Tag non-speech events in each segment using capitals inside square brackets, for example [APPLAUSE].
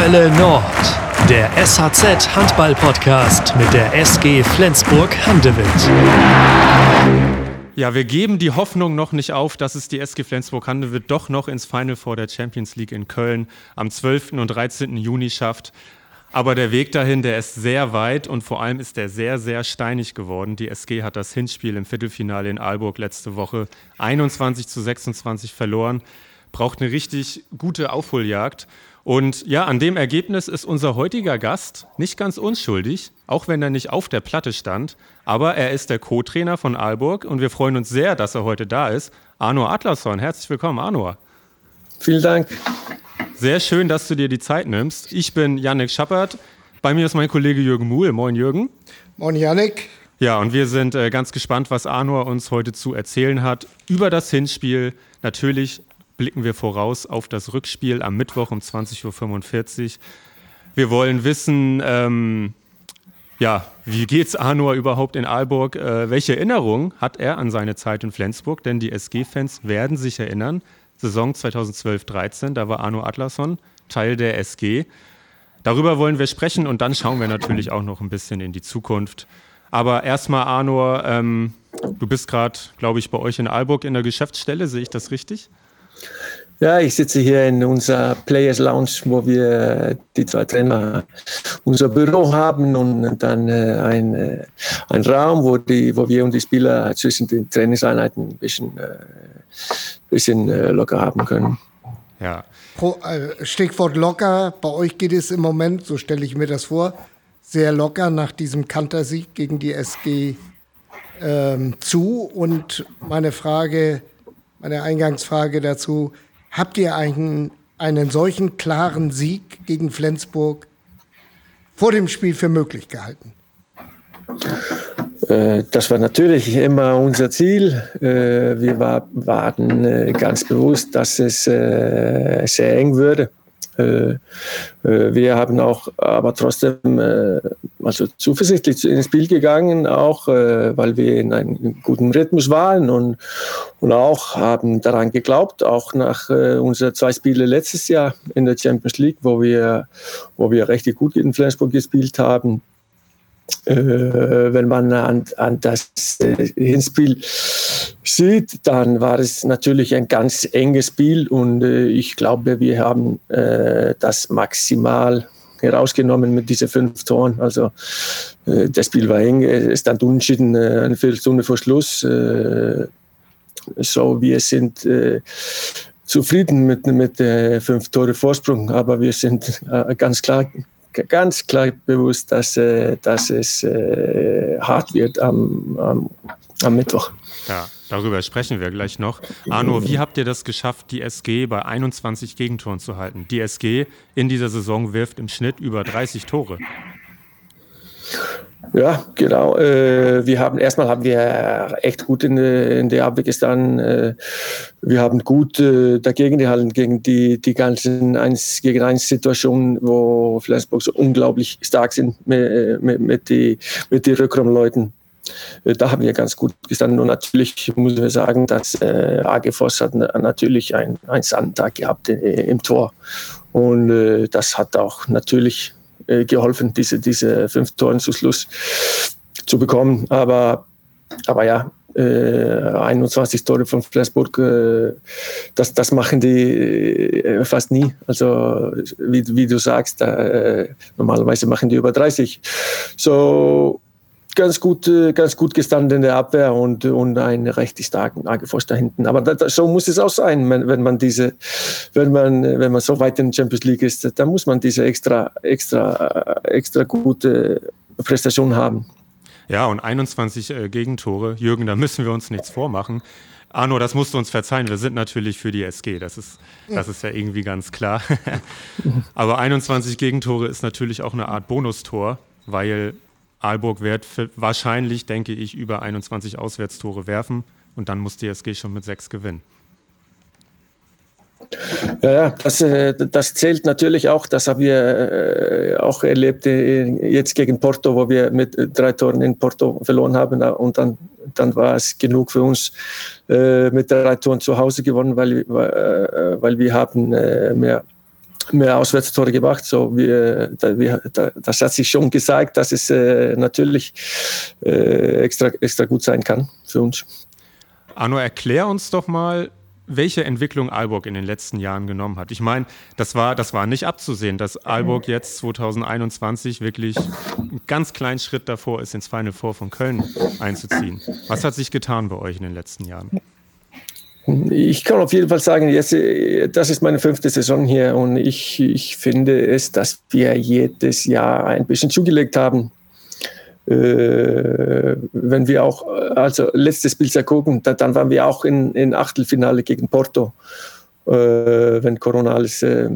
Hölle Nord, der SHZ Handball Podcast mit der SG Flensburg Handewitt. Ja, wir geben die Hoffnung noch nicht auf, dass es die SG Flensburg-Handewitt doch noch ins Final Four der Champions League in Köln am 12. und 13. Juni schafft. Aber der Weg dahin, der ist sehr weit und vor allem ist der sehr, sehr steinig geworden. Die SG hat das Hinspiel im Viertelfinale in Aalburg letzte Woche 21 zu 26 verloren. Braucht eine richtig gute Aufholjagd. Und ja, an dem Ergebnis ist unser heutiger Gast nicht ganz unschuldig, auch wenn er nicht auf der Platte stand. Aber er ist der Co-Trainer von Aalburg und wir freuen uns sehr, dass er heute da ist. Arno Adlerson, herzlich willkommen, Arno. Vielen Dank. Sehr schön, dass du dir die Zeit nimmst. Ich bin Yannick Schappert. Bei mir ist mein Kollege Jürgen Muhl. Moin, Jürgen. Moin, Yannick. Ja, und wir sind äh, ganz gespannt, was Arno uns heute zu erzählen hat über das Hinspiel. Natürlich blicken wir voraus auf das Rückspiel am Mittwoch um 20.45 Uhr. Wir wollen wissen, ähm, ja, wie geht's Arnoa überhaupt in Aalborg? Äh, welche Erinnerung hat er an seine Zeit in Flensburg? Denn die SG-Fans werden sich erinnern, Saison 2012-13, da war Arno Atlasson Teil der SG. Darüber wollen wir sprechen und dann schauen wir natürlich auch noch ein bisschen in die Zukunft. Aber erstmal, Arno, ähm, du bist gerade, glaube ich, bei euch in Aalborg in der Geschäftsstelle, sehe ich das richtig? Ja, ich sitze hier in unserer Players Lounge, wo wir die zwei Trainer unser Büro haben und dann äh, ein, äh, ein Raum, wo, die, wo wir und die Spieler zwischen den Trainingseinheiten ein bisschen, äh, bisschen äh, locker haben können. Ja. Pro, Stichwort locker, bei euch geht es im Moment, so stelle ich mir das vor, sehr locker nach diesem Kantersieg gegen die SG ähm, zu. Und meine Frage, meine Eingangsfrage dazu, habt ihr einen, einen solchen klaren Sieg gegen Flensburg vor dem Spiel für möglich gehalten? Äh, das war natürlich immer unser Ziel. Äh, wir waren äh, ganz bewusst, dass es sehr eng würde. Äh, äh, wir haben auch aber trotzdem äh, also zuversichtlich ins Spiel gegangen, auch weil wir in einem guten Rhythmus waren und, und auch haben daran geglaubt, auch nach unseren zwei Spiele letztes Jahr in der Champions League, wo wir, wo wir richtig gut in Flensburg gespielt haben, wenn man an, an das äh, Hinspiel sieht, dann war es natürlich ein ganz enges Spiel und äh, ich glaube, wir haben äh, das maximal herausgenommen mit diesen fünf Toren. Also äh, das Spiel war eng, es stand unentschieden äh, eine Viertelstunde vor Schluss. so, wir sind zufrieden mit, mit fünf Tore Vorsprung, aber wir sind ganz klar ganz klar bewusst, dass, äh, dass es äh, hart wird am, am, am Mittwoch. Ja, darüber sprechen wir gleich noch. Arno, wie habt ihr das geschafft, die SG bei 21 Gegentoren zu halten? Die SG in dieser Saison wirft im Schnitt über 30 Tore. Ja, genau. Äh, wir haben erstmal haben wir echt gut in, in der Abwehr gestanden. Äh, wir haben gut äh, dagegen gehalten gegen die, die ganzen 1 gegen 1 Situationen, wo Flensburg so unglaublich stark sind mit, mit, mit die, mit die Rückraumleuten. Äh, da haben wir ganz gut gestanden. Und natürlich muss ich sagen, dass äh, AG Voss hat natürlich einen, einen Sandtag gehabt äh, im Tor. Und äh, das hat auch natürlich äh, geholfen, diese, diese fünf Toren zu Schluss zu bekommen. Aber, aber ja, äh, 21 Tore von Flensburg, äh, das, das machen die äh, fast nie. Also wie, wie du sagst, äh, normalerweise machen die über 30. So ganz gut, äh, ganz gut gestanden in der Abwehr und, und einen recht starken Agefoss da hinten. Aber da, so muss es auch sein, wenn, wenn, man diese, wenn man, wenn man so weit in der Champions League ist, dann muss man diese extra, extra, extra gute Prestation haben. Ja, und 21 äh, Gegentore. Jürgen, da müssen wir uns nichts vormachen. Arno, das musst du uns verzeihen. Wir sind natürlich für die SG. Das ist, das ist ja irgendwie ganz klar. [LAUGHS] Aber 21 Gegentore ist natürlich auch eine Art Bonustor, weil Aalburg wird wahrscheinlich, denke ich, über 21 Auswärtstore werfen und dann muss die SG schon mit sechs gewinnen. Ja, das, äh, das zählt natürlich auch. Das haben wir äh, auch erlebt äh, jetzt gegen Porto, wo wir mit drei Toren in Porto verloren haben. Und dann, dann war es genug für uns mit drei Toren zu Hause gewonnen, weil, weil wir haben mehr mehr Auswärtstore gemacht. So wie, wie, das hat sich schon gezeigt, dass es äh, natürlich äh, extra, extra gut sein kann für uns. Arno, erklär uns doch mal, welche Entwicklung Aalborg in den letzten Jahren genommen hat. Ich meine, das war, das war nicht abzusehen, dass Aalborg jetzt 2021 wirklich einen ganz kleinen Schritt davor ist, ins Final Four von Köln einzuziehen. Was hat sich getan bei euch in den letzten Jahren? Ich kann auf jeden Fall sagen, jetzt, das ist meine fünfte Saison hier und ich, ich finde es, dass wir jedes Jahr ein bisschen zugelegt haben. Äh, wenn wir auch, also letztes Spiel gucken, da, dann waren wir auch in, in Achtelfinale gegen Porto, äh, wenn Corona alles äh,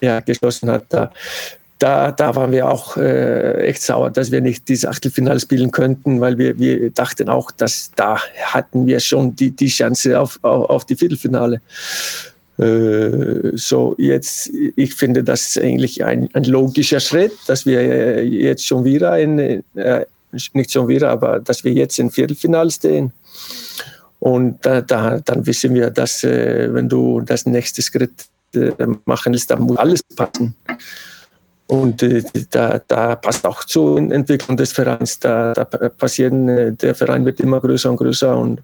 ja, geschlossen hat. Da, da, da waren wir auch äh, echt sauer, dass wir nicht dieses Achtelfinale spielen könnten, weil wir, wir dachten auch, dass da hatten wir schon die, die Chance auf, auf, auf die Viertelfinale. Äh, so jetzt, ich finde das eigentlich ein, ein logischer Schritt, dass wir jetzt schon wieder in, äh, nicht schon wieder, aber dass wir jetzt im Viertelfinale stehen. Und da, da, dann wissen wir, dass äh, wenn du das nächste Schritt äh, machen willst, dann muss alles passen. Und äh, da, da, passt auch zur Entwicklung des Vereins. Da, da passieren, äh, der Verein wird immer größer und größer und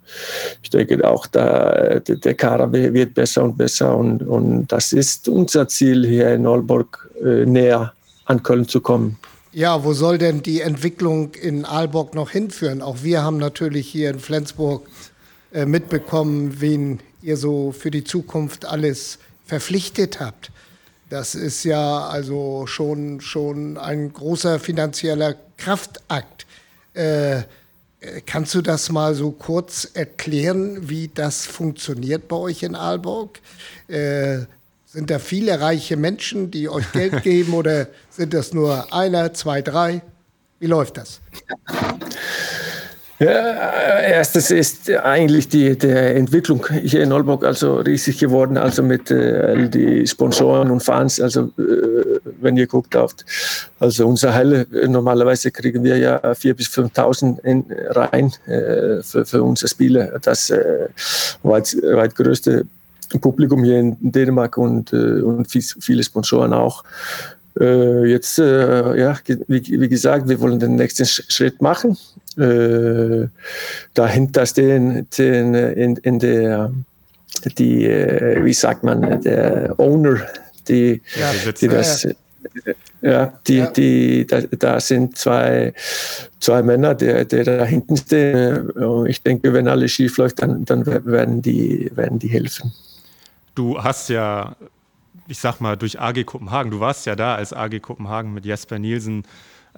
ich denke auch, da, der Kader wird besser und besser und, und das ist unser Ziel hier in Aalborg äh, näher an Köln zu kommen. Ja, wo soll denn die Entwicklung in Aalborg noch hinführen? Auch wir haben natürlich hier in Flensburg äh, mitbekommen, wen ihr so für die Zukunft alles verpflichtet habt. Das ist ja also schon, schon ein großer finanzieller Kraftakt. Äh, kannst du das mal so kurz erklären, wie das funktioniert bei euch in Aalborg? Äh, sind da viele reiche Menschen, die euch Geld [LAUGHS] geben oder sind das nur einer, zwei, drei? Wie läuft das? Ja, erstes ist eigentlich die der Entwicklung hier in Olburg also riesig geworden, also mit äh, die Sponsoren und Fans. Also äh, wenn ihr guckt auf, also unsere Halle normalerweise kriegen wir ja 4.000 bis 5.000 rein äh, für, für unsere Spiele. Das äh, weit, weit größte Publikum hier in Dänemark und, äh, und viele Sponsoren auch. Äh, jetzt, äh, ja, wie, wie, gesagt, wir wollen den nächsten Schritt machen. Äh, dahinter stehen, stehen in, in der, die, wie sagt man, der Owner, die, ja, die das, ja, die, ja. die, da, da, sind zwei, zwei Männer, die, die da hinten stehen. Ich denke, wenn alles schief läuft, dann, dann werden, die, werden die helfen. Du hast ja ich sag mal, durch AG Kopenhagen, du warst ja da, als AG Kopenhagen mit Jesper Nielsen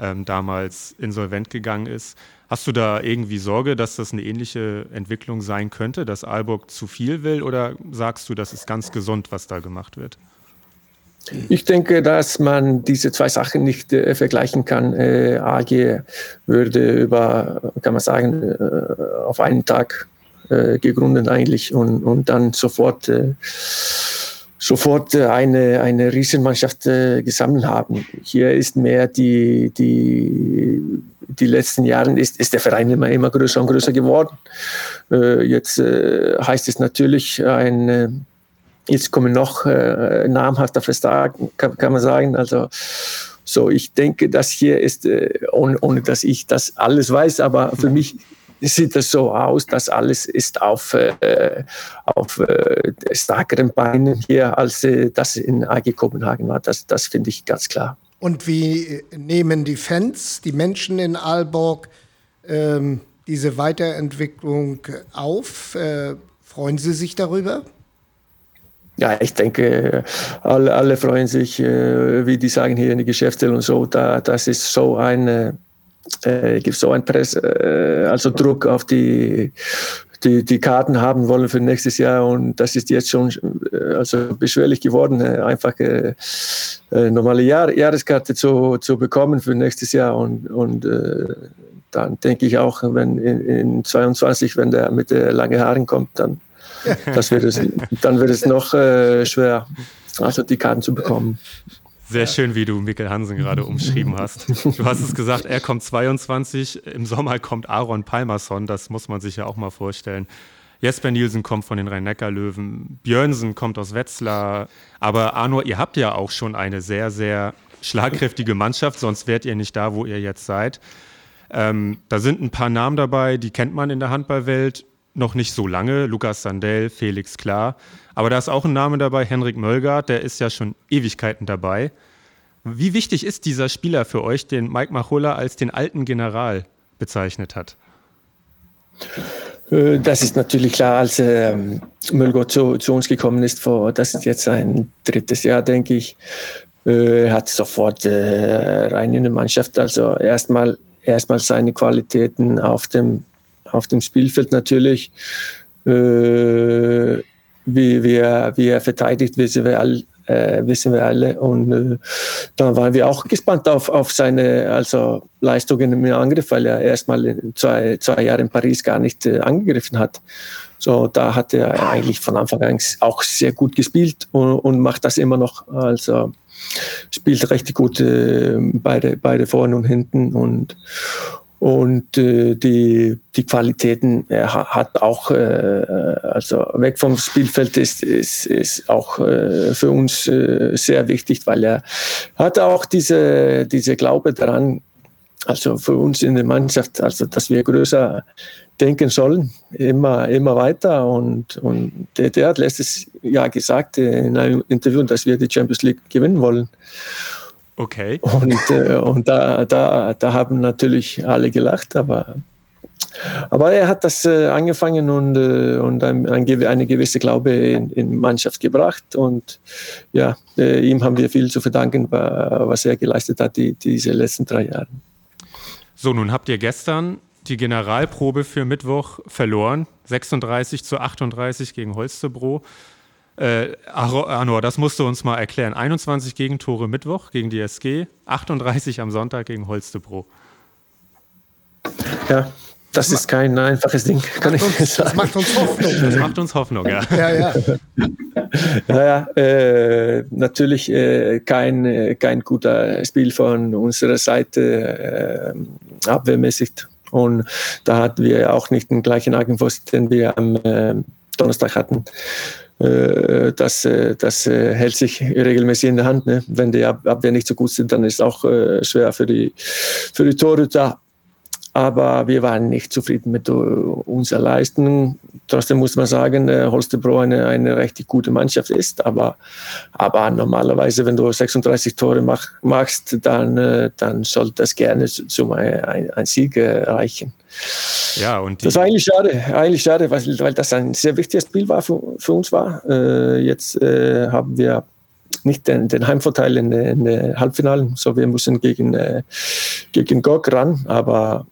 ähm, damals insolvent gegangen ist. Hast du da irgendwie Sorge, dass das eine ähnliche Entwicklung sein könnte, dass Aalborg zu viel will oder sagst du, das ist ganz gesund, was da gemacht wird? Ich denke, dass man diese zwei Sachen nicht äh, vergleichen kann. Äh, AG würde über, kann man sagen, äh, auf einen Tag äh, gegründet eigentlich und, und dann sofort äh, sofort äh, eine, eine Riesenmannschaft äh, gesammelt haben. Hier ist mehr die, die, die letzten Jahre ist, ist der Verein immer, immer größer und größer geworden. Äh, jetzt äh, heißt es natürlich ein, äh, jetzt kommen noch äh, namhafter Vertrag, kann, kann man sagen. Also, so, ich denke, das hier ist, äh, ohne, ohne dass ich das alles weiß, aber für mich sieht es so aus, dass alles ist auf, äh, auf äh, stärkeren Beinen hier, als äh, das in AG Kopenhagen war. Das, das finde ich ganz klar. Und wie nehmen die Fans, die Menschen in Aalborg, ähm, diese Weiterentwicklung auf? Äh, freuen sie sich darüber? Ja, ich denke, alle, alle freuen sich, äh, wie die sagen hier in die Geschäftsstelle und so. Da, das ist so eine äh, gibt so ein Press, äh, also Druck auf die, die, die Karten haben wollen für nächstes Jahr und das ist jetzt schon äh, also beschwerlich geworden, äh, einfach äh, äh, normale Jahr, Jahreskarte zu, zu bekommen für nächstes Jahr und, und äh, dann denke ich auch, wenn in, in 22, wenn der mit der langen Haaren kommt, dann, [LAUGHS] das wird es, dann wird es noch äh, schwer, also die Karten zu bekommen. Sehr schön, wie du Mikkel Hansen gerade umschrieben hast. Du hast es gesagt, er kommt 22, im Sommer kommt Aaron Palmerson, das muss man sich ja auch mal vorstellen. Jesper Nielsen kommt von den Rhein-Neckar-Löwen, Björnsen kommt aus Wetzlar. Aber Arno, ihr habt ja auch schon eine sehr, sehr schlagkräftige Mannschaft, sonst wärt ihr nicht da, wo ihr jetzt seid. Ähm, da sind ein paar Namen dabei, die kennt man in der Handballwelt noch nicht so lange. Lukas Sandell, Felix Klar. Aber da ist auch ein Name dabei, Henrik Möllgard, der ist ja schon Ewigkeiten dabei. Wie wichtig ist dieser Spieler für euch, den Mike Machulla als den alten General bezeichnet hat? Äh, das ist natürlich klar, als ähm, Müllgott zu, zu, uns gekommen ist, vor, das ist jetzt ein drittes Jahr, denke ich, äh, hat sofort äh, rein in die Mannschaft. Also erstmal erstmal seine Qualitäten auf dem, auf dem Spielfeld natürlich. Äh, wie, wie, er, wie er verteidigt, wissen wir, all, äh, wissen wir alle. Und äh, dann waren wir auch gespannt auf, auf seine also Leistungen im Angriff, weil er erstmal zwei, zwei Jahre in Paris gar nicht äh, angegriffen hat. So, da hat er eigentlich von Anfang an auch sehr gut gespielt und, und macht das immer noch. Also spielt richtig gut äh, beide, beide vorne und hinten und, und äh, die, die Qualitäten er hat auch, äh, also weg vom Spielfeld ist, ist, ist auch äh, für uns äh, sehr wichtig, weil er hat auch diese, diese Glaube daran, also für uns in der Mannschaft, also dass wir größer denken sollen, immer, immer weiter. Und, und der, der hat letztes Jahr gesagt in einem Interview, dass wir die Champions League gewinnen wollen. Okay. Und, äh, und da, da, da haben natürlich alle gelacht, aber, aber er hat das äh, angefangen und, äh, und ein, ein, eine gewisse Glaube in, in Mannschaft gebracht. Und ja, äh, ihm haben wir viel zu verdanken, was er geleistet hat die, diese letzten drei Jahre. So, nun habt ihr gestern die Generalprobe für Mittwoch verloren. 36 zu 38 gegen Holstebro. Äh, Arnor, das musst du uns mal erklären. 21 Gegentore Mittwoch gegen die SG, 38 am Sonntag gegen Holstebro. Ja, das ist kein einfaches Ding, kann ich uns, sagen. Das macht uns Hoffnung. Das macht uns Hoffnung, ja. ja, ja. [LAUGHS] Naja, äh, natürlich äh, kein, äh, kein guter Spiel von unserer Seite, äh, abwehrmäßig und da hatten wir auch nicht den gleichen Eigenpost, den wir am äh, Donnerstag hatten. Äh, das, äh, das äh, hält sich regelmäßig in der Hand. Ne? Wenn die Abwehr nicht so gut sind, dann ist es auch schwer für die, für die Torhüter aber wir waren nicht zufrieden mit unserer Leistung. Trotzdem muss man sagen, äh, Holstebro eine, eine richtig gute Mannschaft ist. Aber, aber normalerweise, wenn du 36 Tore mach, machst, dann, äh, dann sollte das gerne zum ein, ein Sieg reichen. Ja, und das war eigentlich schade, eigentlich schade, weil, weil das ein sehr wichtiges Spiel war für, für uns war. Äh, jetzt äh, haben wir nicht den, den Heimvorteil in den Halbfinalen, so wir müssen gegen, äh, gegen GOG ran, aber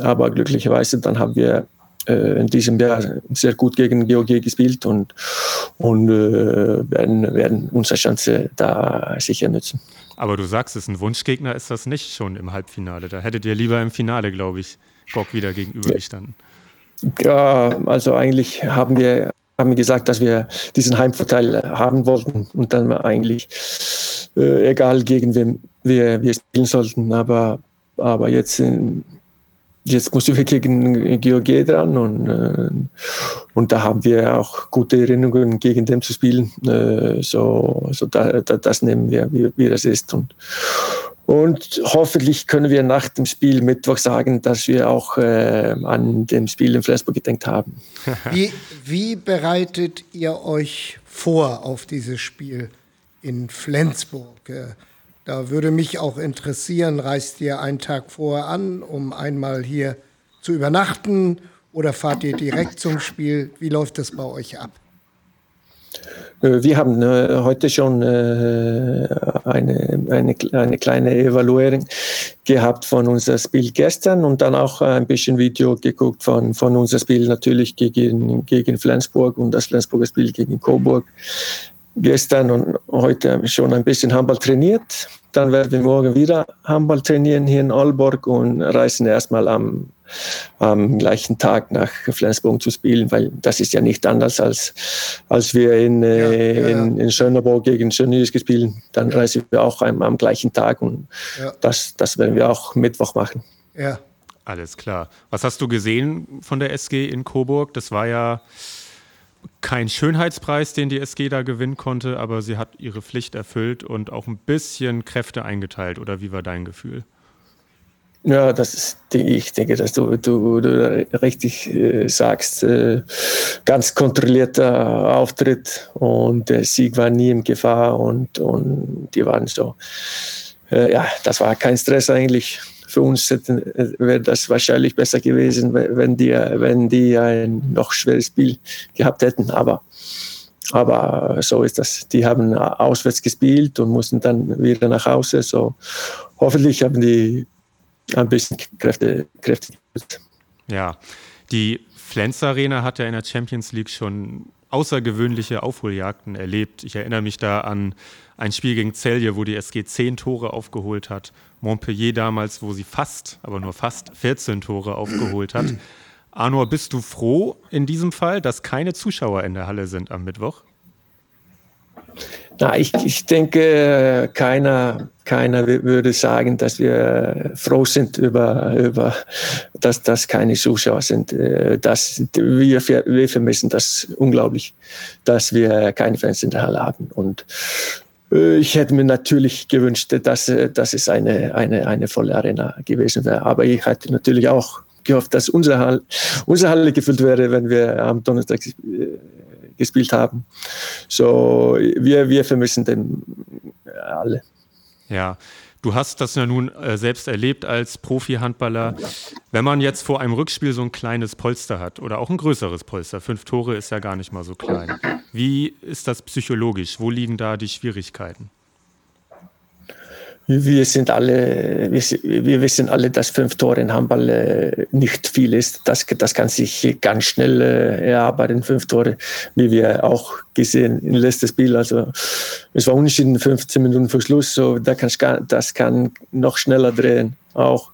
aber glücklicherweise dann haben wir äh, in diesem Jahr sehr gut gegen GOG gespielt und, und äh, werden, werden unsere Chance da sicher nutzen. Aber du sagst es, ein Wunschgegner ist das nicht schon im Halbfinale. Da hättet ihr lieber im Finale, glaube ich, Bock wieder gegenübergestanden. Ja, also eigentlich haben wir haben gesagt, dass wir diesen Heimvorteil haben wollten und dann eigentlich äh, egal gegen wen wir, wir spielen sollten. Aber, aber jetzt in, jetzt mussten wir gegen GOG dran und, äh, und da haben wir auch gute Erinnerungen, gegen den zu spielen. Äh, so so da, da, das nehmen wir, wie, wie das ist. Und, und hoffentlich können wir nach dem Spiel Mittwoch sagen, dass wir auch äh, an dem Spiel in Flensburg gedenkt haben. [LAUGHS] Wie, wie bereitet ihr euch vor auf dieses Spiel in Flensburg? Da würde mich auch interessieren, reist ihr einen Tag vorher an, um einmal hier zu übernachten oder fahrt ihr direkt zum Spiel? Wie läuft das bei euch ab? Äh, wir haben äh, heute schon äh, eine, eine, eine kleine Evaluierung gehabt von unserem Spiel gestern und dann auch ein bisschen Video geguckt von, von unserem Spiel natürlich gegen, gegen Flensburg und das Flensburger Spiel gegen Coburg gestern und heute schon ein bisschen Handball trainiert. Dann werden wir morgen wieder Handball trainieren hier in Aalborg und reisen erstmal am, am gleichen Tag nach Flensburg zu spielen, weil das ist ja nicht anders als, als wir in, ja, äh, ja, in, in Schöneborg gegen Schönjus gespielt. Dann reisen wir auch am, am gleichen Tag und ja. das, das werden wir auch Mittwoch machen. Ja. Alles klar. Was hast du gesehen von der SG in Coburg? Das war ja kein Schönheitspreis, den die SG da gewinnen konnte, aber sie hat ihre Pflicht erfüllt und auch ein bisschen Kräfte eingeteilt. Oder wie war dein Gefühl? Ja, das ist, ich denke, dass du, du, du richtig äh, sagst. Äh, ganz kontrollierter Auftritt und der Sieg war nie in Gefahr und, und die waren so. Äh, ja, das war kein Stress eigentlich. Für uns äh, wäre das wahrscheinlich besser gewesen, wenn die, wenn die ein noch schweres Spiel gehabt hätten. Aber, aber so ist das. Die haben auswärts gespielt und mussten dann wieder nach Hause. So hoffentlich haben die ein bisschen Kräfte, Kräfte. Ja, die Flens Arena hat ja in der Champions League schon außergewöhnliche Aufholjagden erlebt. Ich erinnere mich da an ein Spiel gegen Celje, wo die SG zehn Tore aufgeholt hat. Montpellier damals, wo sie fast, aber nur fast 14 Tore aufgeholt hat. [CLEARS THROAT] Arnor, bist du froh in diesem Fall, dass keine Zuschauer in der Halle sind am Mittwoch? Na, ich, ich denke, keiner, keiner würde sagen, dass wir froh sind über, über dass das keine Zuschauer sind. Äh, das, wir, wir vermissen das unglaublich, dass wir keine Fans in der Halle haben. Und äh, ich hätte mir natürlich gewünscht, dass, dass es eine, eine, eine volle Arena gewesen wäre. Aber ich hätte natürlich auch gehofft, dass unsere Halle, unsere Halle gefüllt wäre, wenn wir am Donnerstag äh, gespielt haben. So, wir, wir vermissen den alle. Ja, du hast das ja nun äh, selbst erlebt als Profi-Handballer. Wenn man jetzt vor einem Rückspiel so ein kleines Polster hat oder auch ein größeres Polster, fünf Tore ist ja gar nicht mal so klein. Wie ist das psychologisch? Wo liegen da die Schwierigkeiten? Wir sind alle, wir, wir, wissen alle, dass fünf Tore in Handball äh, nicht viel ist. Das, das kann sich ganz schnell äh, erarbeiten, fünf Tore, wie wir auch gesehen im letzten Spiel. Also es war unentschieden 15 Minuten vor Schluss, so da kann, das kann noch schneller drehen auch.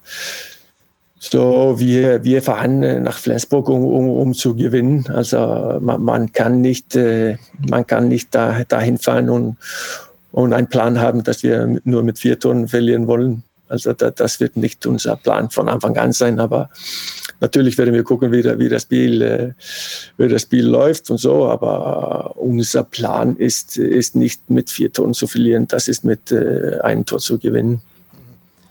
So, wir, wir fahren nach Flensburg, um, um, um zu gewinnen. Also man, man kann nicht, äh, man kann nicht da, dahin fahren und, und einen Plan haben, dass wir nur mit vier Toren verlieren wollen. Also da, das wird nicht unser Plan von Anfang an sein, aber natürlich werden wir gucken, wie, wie, das, Spiel, äh, wie das Spiel läuft und so, aber unser Plan ist, ist nicht mit vier Toren zu verlieren, das ist mit äh, einem Tor zu gewinnen.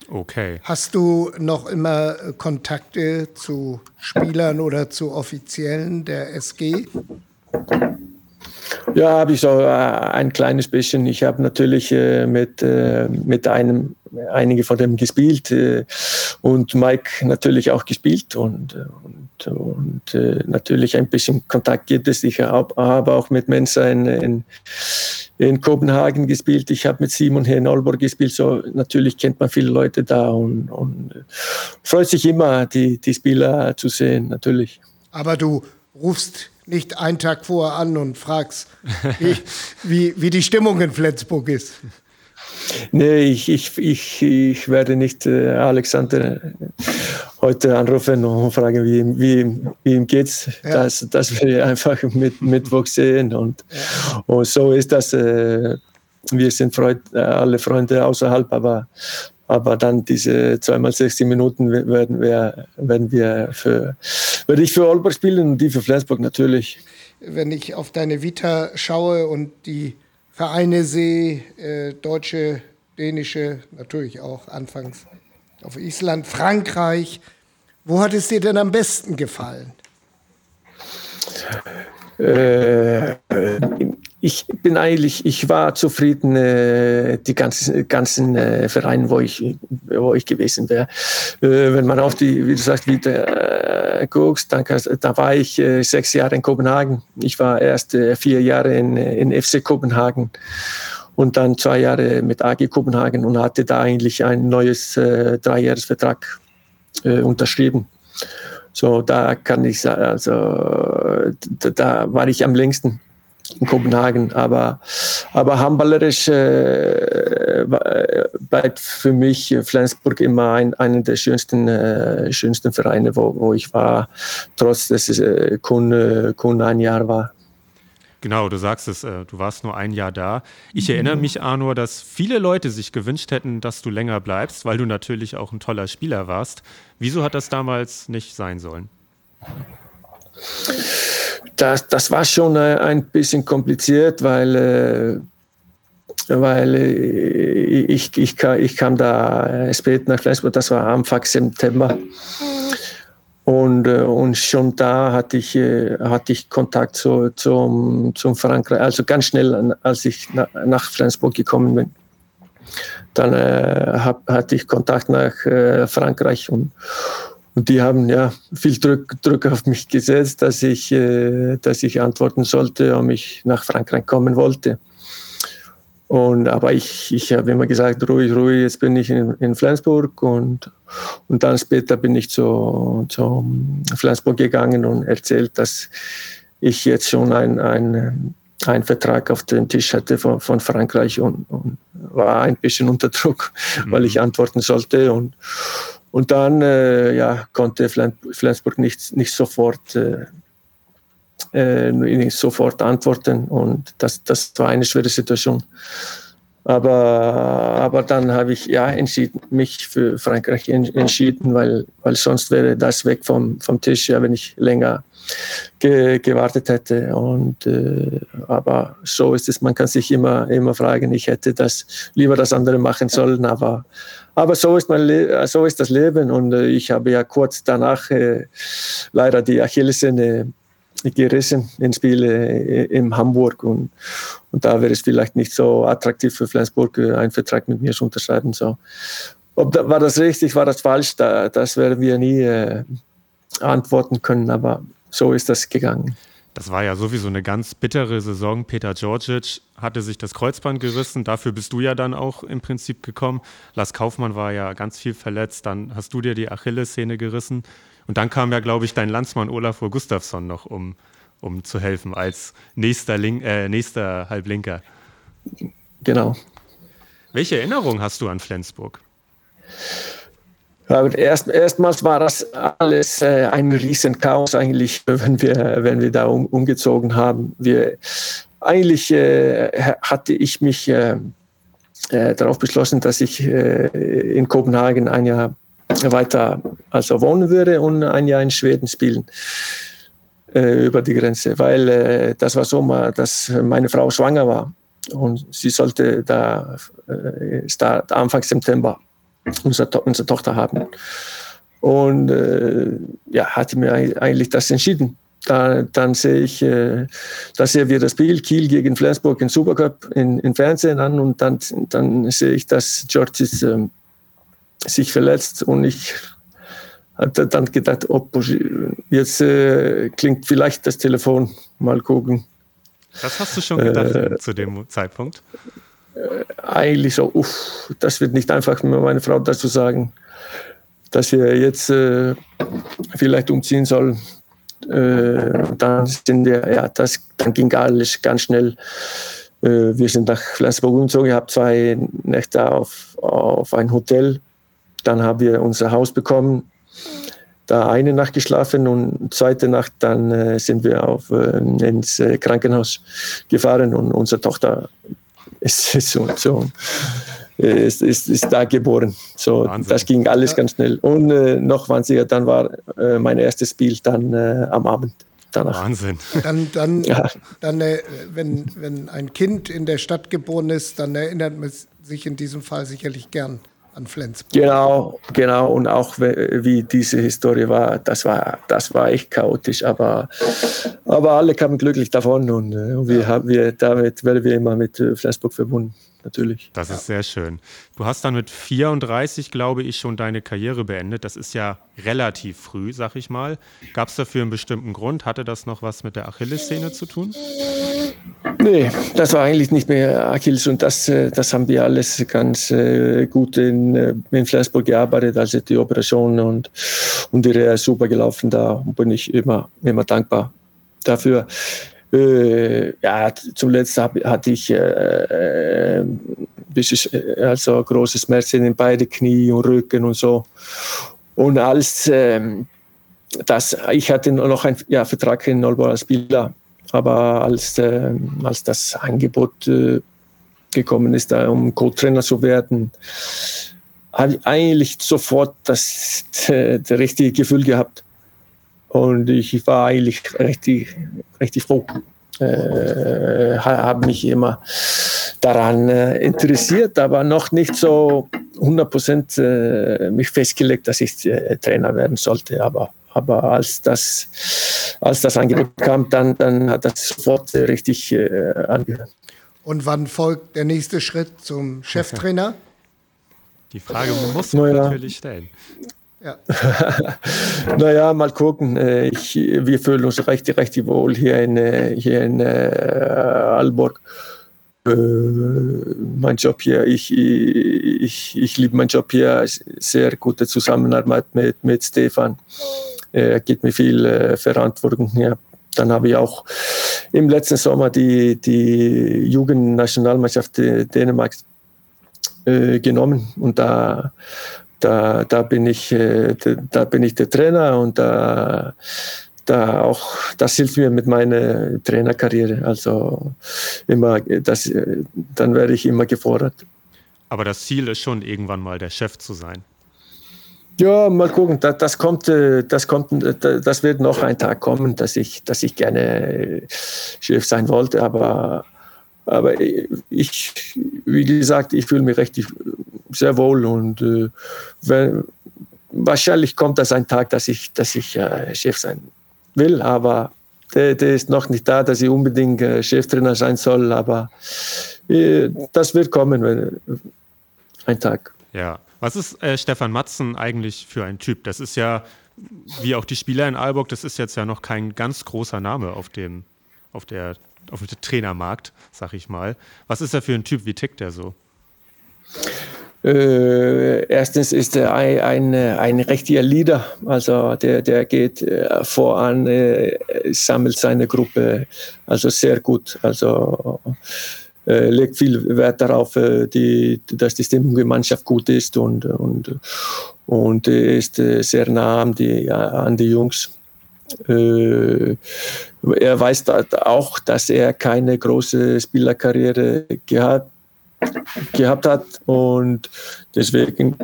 Okay. Hast du noch immer Kontakte zu Spielern oder zu Offiziellen der SG? Ja, habe ich so äh, ein kleines bisschen. Ich habe natürlich äh, mit, äh, mit einem, einige von dem gespielt und Mike natürlich auch gespielt und, und, und natürlich ein bisschen Kontakt gibt es. Ich habe auch mit Mensa in, in, in Kopenhagen gespielt. Ich habe mit Simon hier in Aalborg gespielt. So natürlich kennt man viele Leute da und, und freut sich immer, die, die Spieler zu sehen, natürlich. Aber du rufst nicht einen Tag vorher an und fragst, wie, wie, wie die Stimmung in Flensburg ist. Nee, ich, ich, ich, ich werde nicht äh, Alexander heute anrufen und fragen, wie, wie, wie ihm geht's. Ja. Das, das will ich einfach mit Mittwoch sehen. Und, ja. und so ist das. Äh, wir sind Freund, äh, alle Freunde außerhalb, aber aber dann diese zweimal 60 Minuten werden wir, werden wir für, werde ich für Olberg spielen und die für Flensburg natürlich. Wenn ich auf deine Vita schaue und die Vereine sehe, äh, deutsche, dänische, natürlich auch anfangs auf Island, Frankreich, wo hat es dir denn am besten gefallen? Äh, ich bin eigentlich, ich war zufrieden, äh, die ganzen, ganzen äh, Vereine, wo ich, wo ich gewesen wäre. Äh, wenn man auf die, wie du sagst, wieder äh, guckst, dann, da war ich äh, sechs Jahre in Kopenhagen. Ich war erst äh, vier Jahre in, in FC Kopenhagen und dann zwei Jahre mit AG Kopenhagen und hatte da eigentlich ein neues äh, Dreijahresvertrag äh, unterschrieben. So, da kann ich sagen, also da, da war ich am längsten in Kopenhagen. Aber, aber handballerisch äh, bleibt für mich Flensburg immer ein, einer der schönsten, äh, schönsten Vereine, wo, wo ich war, trotz dass es äh, kun, kun ein Jahr war. Genau, du sagst es, äh, du warst nur ein Jahr da. Ich erinnere mich, Arnur, dass viele Leute sich gewünscht hätten, dass du länger bleibst, weil du natürlich auch ein toller Spieler warst. Wieso hat das damals nicht sein sollen? Das, das war schon äh, ein bisschen kompliziert, weil, äh, weil ich, ich, ich kam da spät nach Flensburg, das war Anfang September. Und, äh, und schon da hatte ich, äh, hatte ich Kontakt zu, zum, zum Frankreich, also ganz schnell, als ich nach Flensburg gekommen bin. Dann äh, hab, hatte ich Kontakt nach äh, Frankreich und, und die haben ja viel Druck, Druck auf mich gesetzt, dass ich, äh, dass ich antworten sollte, ob ich nach Frankreich kommen wollte. Und, aber ich, ich habe immer gesagt, ruhig, ruhig, jetzt bin ich in, in Flensburg und, und dann später bin ich zu, zu Flensburg gegangen und erzählt, dass ich jetzt schon ein, ein, einen Vertrag auf dem Tisch hatte von, von Frankreich und, und, war ein bisschen unter Druck, mhm. weil ich antworten sollte. Und, und dann äh, ja, konnte Flensburg nicht, nicht sofort äh, äh, sofort antworten. Und das, das war eine schwere Situation. Aber, aber dann habe ich ja entschieden, mich für Frankreich entschieden, weil, weil sonst wäre das weg vom, vom Tisch, ja, wenn ich länger ge, gewartet hätte. Und, äh, aber so ist es, man kann sich immer, immer fragen, ich hätte das lieber das andere machen sollen, aber, aber so, ist mein so ist das Leben. Und äh, ich habe ja kurz danach äh, leider die Achillessehne gerissen in Spiele äh, in Hamburg und, und da wäre es vielleicht nicht so attraktiv für Flensburg, äh, einen Vertrag mit mir zu unterschreiben. So. Ob da, war das richtig, war das falsch, da, das werden wir nie äh, antworten können, aber so ist das gegangen. Das war ja sowieso eine ganz bittere Saison. Peter Georgic hatte sich das Kreuzband gerissen. Dafür bist du ja dann auch im Prinzip gekommen. Lars Kaufmann war ja ganz viel verletzt. Dann hast du dir die Achillessehne gerissen. Und dann kam ja, glaube ich, dein Landsmann Olafur Gustafsson noch, um, um zu helfen als nächster, Link, äh, nächster Halblinker. Genau. Welche Erinnerung hast du an Flensburg? Erst, erstmals war das alles äh, ein Riesenchaos eigentlich, [LAUGHS] wenn wir, wenn wir da um, umgezogen haben. Wir, eigentlich äh, hatte ich mich äh, äh darauf beschlossen, dass ich äh, in Kopenhagen ein Jahr weiter also wohnen würde und ein Jahr in Schweden spielen äh, über die Grenze, weil das war so mal, dass meine Frau schwanger war und sie sollte da äh, Start, Anfang September unsere, to unsere Tochter haben. Und äh, ja, hatte mir eigentlich das entschieden. Da, dann sehe ich, äh, da sehen wir das Spiel Kiel gegen Flensburg im Supercup in, in Fernsehen an und dann, dann sehe ich, dass George ist, ähm, sich verletzt und ich hatte dann gedacht, ob jetzt äh, klingt vielleicht das Telefon, mal gucken. Was hast du schon gedacht äh, zu dem Zeitpunkt? Äh, eigentlich so, uff, das wird nicht einfach, meine Frau dazu sagen, dass wir jetzt äh, vielleicht umziehen sollen. Äh, dann sind wir, ja, das, dann ging alles ganz schnell. Äh, wir sind nach Flensburg umgezogen, ich habe zwei Nächte auf, auf ein Hotel dann haben wir unser Haus bekommen, da eine Nacht geschlafen und zweite Nacht dann äh, sind wir auf, äh, ins Krankenhaus gefahren und unsere Tochter ist, so, so ist, ist, ist, da geboren. So, das ging alles ganz schnell. Und äh, noch wahnsinniger, dann war äh, mein erstes Spiel dann äh, am Abend. Danach. Wahnsinn. [LAUGHS] Dann, dann, [LAUGHS] ja. dann wenn, wenn ein Kind in der Stadt geboren ist, dann erinnert man sich in diesem Fall sicherlich gern an Flensburg. Genau, genau. Und auch wie diese Historie war, das war, das war echt chaotisch. Aber, aber alle kamen glücklich davon und, äh, wir haben wir damit werden wir immer mit Flensburg verbunden natürlich. Das ist sehr schön. Du hast dann mit 34, glaube ich, schon deine Karriere beendet. Das ist ja relativ früh, sag ich mal. Gab es dafür einen bestimmten Grund? Hatte das noch was mit der Achillessehne zu tun? Nee, das war eigentlich nicht mehr Achilles und das, äh, das haben wir alles ganz äh, gut in, äh, in Flensburg gearbeitet, also die Operation und, und die Reha ist super gelaufen. Da bin ich immer, immer dankbar dafür. Äh, ja, zum letzten hatte ich äh, äh, also große Schmerzen in beide Knie und Rücken und so. Und als ähm, das, ich hatte noch einen ja, Vertrag in Nolbo als Spieler, aber als, äh, als das Angebot äh, gekommen ist, da, um Co-Trainer zu werden, habe ich eigentlich sofort das, das richtige Gefühl gehabt. Und ich war eigentlich richtig, richtig froh. Äh, habe mich immer daran äh, interessiert, aber noch nicht so 100 Prozent äh, mich festgelegt, dass ich äh, Trainer werden sollte. Aber, aber als, das, als das Angebot kam, dann, dann hat das sofort richtig äh, angehört. Und wann folgt der nächste Schritt zum [LAUGHS] Cheftrainer? Die Frage muss man naja. natürlich stellen. Ja. [LAUGHS] naja, mal gucken. Äh, ich, wir fühlen uns recht, recht wohl hier in, äh, hier in äh, Aalborg. Äh, mein Job hier, ich, ich, ich liebe meinen Job hier. Sehr gute Zusammenarbeit mit, mit Stefan. Er gibt mir viel Verantwortung hier. Dann habe ich auch im letzten Sommer die, die Jugendnationalmannschaft Dänemarks äh, genommen und da, da, da, bin ich, äh, da bin ich der Trainer und da, da auch, das hilft mir mit meiner Trainerkarriere. Also immer, das, dann werde ich immer gefordert. Aber das Ziel ist schon, irgendwann mal der Chef zu sein. Ja, mal gucken. Das, das, kommt, äh, das kommt, das wird noch ein Tag kommen, dass ich, dass ich gerne Chef sein wollte. Aber, aber ich, wie gesagt, ich fühle mich richtig sehr wohl und äh, wenn, wahrscheinlich kommt das ein Tag, dass ich, dass ich äh, Chef sein will. Aber der, der, ist noch nicht da, dass ich unbedingt äh, Cheftrainer sein soll. Aber äh, das wird kommen, wenn, ein Tag. Ja. Was ist äh, Stefan Matzen eigentlich für ein Typ? Das ist ja, wie auch die Spieler in Aalborg, das ist jetzt ja noch kein ganz großer Name auf dem, auf der, auf dem Trainermarkt, sag ich mal. Was ist er für ein Typ? Wie tickt er so? Äh, erstens ist er ein, ein, ein, richtiger Leader, also der, der geht äh, voran, äh, sammelt seine Gruppe, also sehr gut. Also äh, legt viel Wert darauf, äh, die, dass die Stimmung der Mannschaft gut ist und, und, und ist äh, sehr nah an die, an die Jungs. er weiß auch, dass er keine große Spielerkarriere gehabt, gehabt hat und deswegen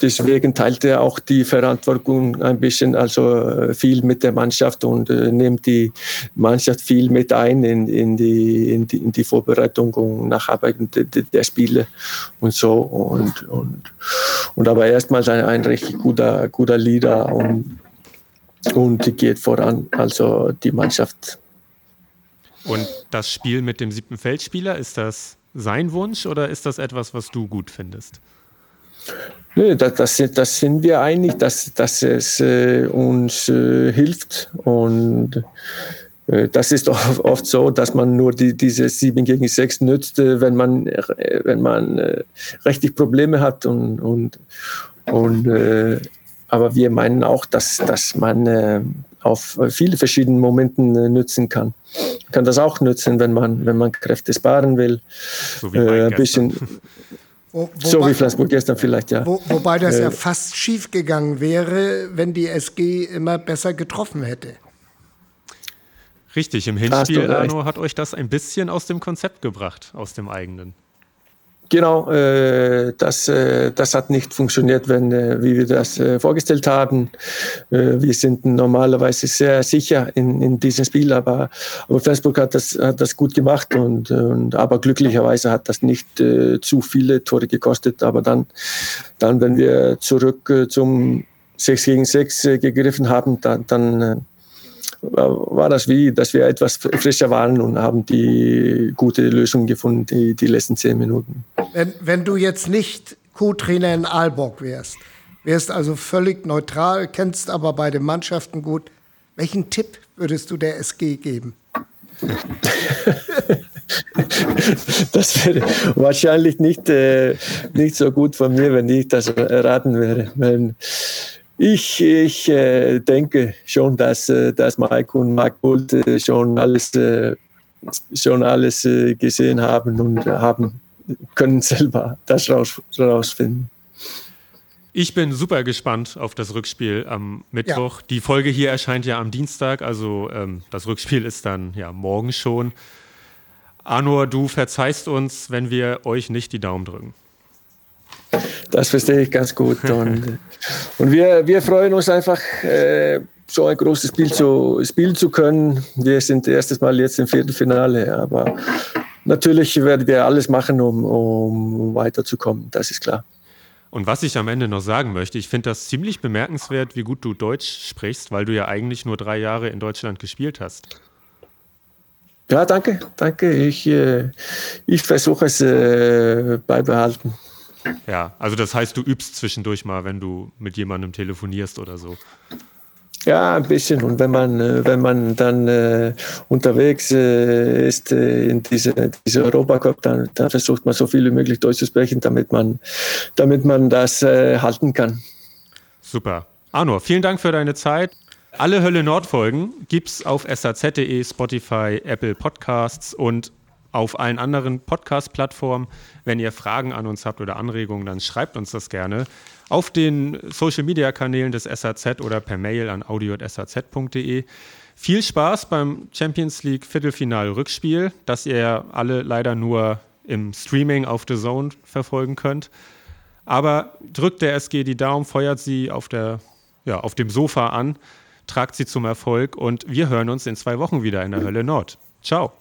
deswegen teilt er auch die Verantwortung ein bisschen, also äh, viel mit der Mannschaft und äh, nimmt die Mannschaft viel mit ein in, in, die, in, die, in die Vorbereitung und Nacharbeiten der, der Spiele und so. Und, und, und aber erstmal ein, ein richtig guter, guter Leader und, und geht voran, also die Mannschaft. Und das Spiel mit dem siebten Feldspieler, ist das sein Wunsch oder ist das etwas, was du gut findest? Nö, das, das, das sind wir einig, dass, dass es äh, uns äh, hilft. Und äh, das ist [LAUGHS] oft, so, dass man nur die, diese 7 gegen 6 nützt, äh, wenn man, äh, wenn man äh, richtig Probleme hat. Und, und, und, aber wir meinen auch, dass, dass man auf viele verschiedene Momenten nützen kann. Man kann das auch nützen, wenn man, wenn man Kräfte sparen will. So wie ein bisschen. [LAUGHS] Wo, wobei, so wie Flensburg gestern vielleicht, ja. Wo, wobei das äh, ja fast schief gegangen wäre, wenn die SG immer besser getroffen hätte. Richtig, im Hinspiel, Arno, hat euch das ein bisschen aus dem Konzept gebracht, aus dem eigenen. Genau, äh, das, äh, das hat nicht funktioniert, wenn, äh, wie wir das äh, vorgestellt haben. Äh, wir sind normalerweise sehr sicher in, in diesem Spiel, aber, aber Flensburg hat das, hat das gut gemacht und, und aber glücklicherweise hat das nicht äh, zu viele Tore gekostet. Aber dann, dann wenn wir zurück zum 6 gegen 6 gegriffen haben, dann, dann war das wie, dass wir etwas frischer waren und haben die gute Lösung gefunden, die, die letzten zehn Minuten. Wenn, wenn du jetzt nicht Co-Trainer in Aalborg wärst, wärst also völlig neutral, kennst aber beide Mannschaften gut, welchen Tipp würdest du der SG geben? [LAUGHS] das wäre wahrscheinlich nicht, äh, nicht so gut von mir, wenn ich das raten würde. Wenn, ich, ich äh, denke schon, dass, äh, dass Mike und Mark Bult äh, schon alles, äh, schon alles äh, gesehen haben und haben können selber das raus, rausfinden. Ich bin super gespannt auf das Rückspiel am Mittwoch. Ja. Die Folge hier erscheint ja am Dienstag, also ähm, das Rückspiel ist dann ja morgen schon. Arnor, du verzeihst uns, wenn wir euch nicht die Daumen drücken. Das verstehe ich ganz gut. Und, [LAUGHS] und wir, wir freuen uns einfach, äh, so ein großes Spiel zu, spielen zu können. Wir sind erstes Mal jetzt im Viertelfinale, aber natürlich werden wir alles machen, um, um weiterzukommen, das ist klar. Und was ich am Ende noch sagen möchte, ich finde das ziemlich bemerkenswert, wie gut du Deutsch sprichst, weil du ja eigentlich nur drei Jahre in Deutschland gespielt hast. Ja, danke, danke. Ich, äh, ich versuche es äh, beibehalten. Ja, also das heißt, du übst zwischendurch mal, wenn du mit jemandem telefonierst oder so. Ja, ein bisschen. Und wenn man, äh, wenn man dann äh, unterwegs äh, ist äh, in diese, diese Europacup, dann, dann versucht man so viel wie möglich Deutsch zu sprechen, damit man, damit man das äh, halten kann. Super. Arno, vielen Dank für deine Zeit. Alle Hölle Nord-Folgen gibt es auf saz.de, Spotify, Apple Podcasts und auf allen anderen Podcast-Plattformen. Wenn ihr Fragen an uns habt oder Anregungen, dann schreibt uns das gerne auf den Social-Media-Kanälen des SAZ oder per Mail an audio.saz.de. Viel Spaß beim Champions League Viertelfinal-Rückspiel, das ihr alle leider nur im Streaming auf The Zone verfolgen könnt. Aber drückt der SG die Daumen, feuert sie auf, der, ja, auf dem Sofa an, tragt sie zum Erfolg und wir hören uns in zwei Wochen wieder in der Hölle Nord. Ciao.